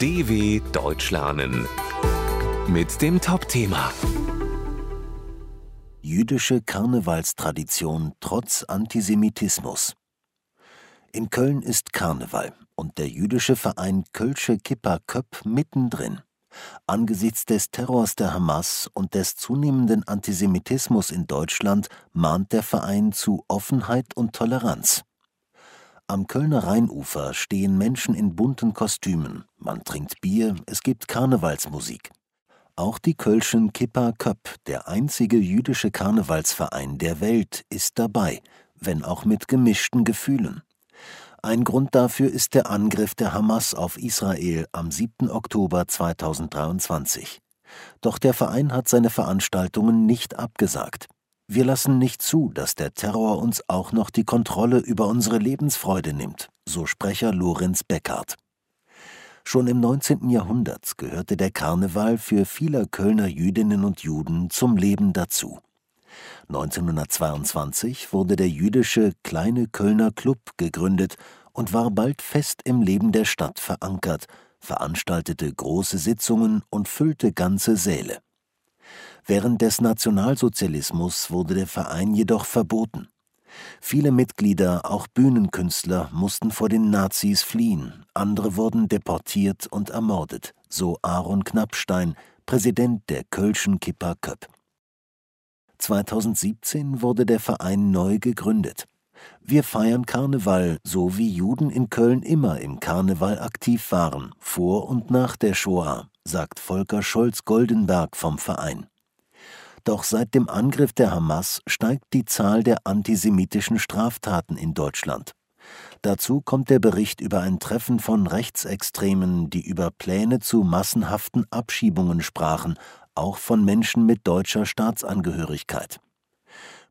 DW Deutsch lernen mit dem Top-Thema Jüdische Karnevalstradition trotz Antisemitismus. In Köln ist Karneval und der jüdische Verein Kölsche Kippa Köpp mittendrin. Angesichts des Terrors der Hamas und des zunehmenden Antisemitismus in Deutschland mahnt der Verein zu Offenheit und Toleranz. Am Kölner Rheinufer stehen Menschen in bunten Kostümen, man trinkt Bier, es gibt Karnevalsmusik. Auch die Kölschen Kippa Köpp, der einzige jüdische Karnevalsverein der Welt, ist dabei, wenn auch mit gemischten Gefühlen. Ein Grund dafür ist der Angriff der Hamas auf Israel am 7. Oktober 2023. Doch der Verein hat seine Veranstaltungen nicht abgesagt. Wir lassen nicht zu, dass der Terror uns auch noch die Kontrolle über unsere Lebensfreude nimmt, so Sprecher Lorenz Beckhardt. Schon im 19. Jahrhundert gehörte der Karneval für viele Kölner Jüdinnen und Juden zum Leben dazu. 1922 wurde der jüdische Kleine Kölner Club gegründet und war bald fest im Leben der Stadt verankert, veranstaltete große Sitzungen und füllte ganze Säle. Während des Nationalsozialismus wurde der Verein jedoch verboten. Viele Mitglieder, auch Bühnenkünstler, mussten vor den Nazis fliehen, andere wurden deportiert und ermordet, so Aaron Knappstein, Präsident der Kölschen Kippa Köpp. 2017 wurde der Verein neu gegründet. Wir feiern Karneval, so wie Juden in Köln immer im Karneval aktiv waren, vor und nach der Shoah, sagt Volker Scholz-Goldenberg vom Verein. Doch seit dem Angriff der Hamas steigt die Zahl der antisemitischen Straftaten in Deutschland. Dazu kommt der Bericht über ein Treffen von Rechtsextremen, die über Pläne zu massenhaften Abschiebungen sprachen, auch von Menschen mit deutscher Staatsangehörigkeit.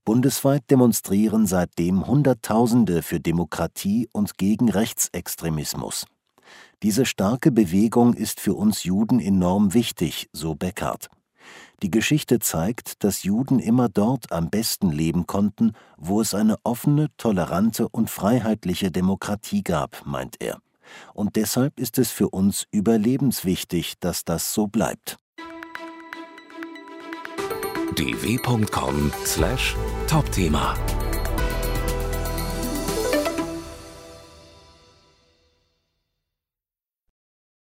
Bundesweit demonstrieren seitdem Hunderttausende für Demokratie und gegen Rechtsextremismus. Diese starke Bewegung ist für uns Juden enorm wichtig, so Beckhardt. Die Geschichte zeigt, dass Juden immer dort am besten leben konnten, wo es eine offene, tolerante und freiheitliche Demokratie gab, meint er. Und deshalb ist es für uns überlebenswichtig, dass das so bleibt. dw.com/topthema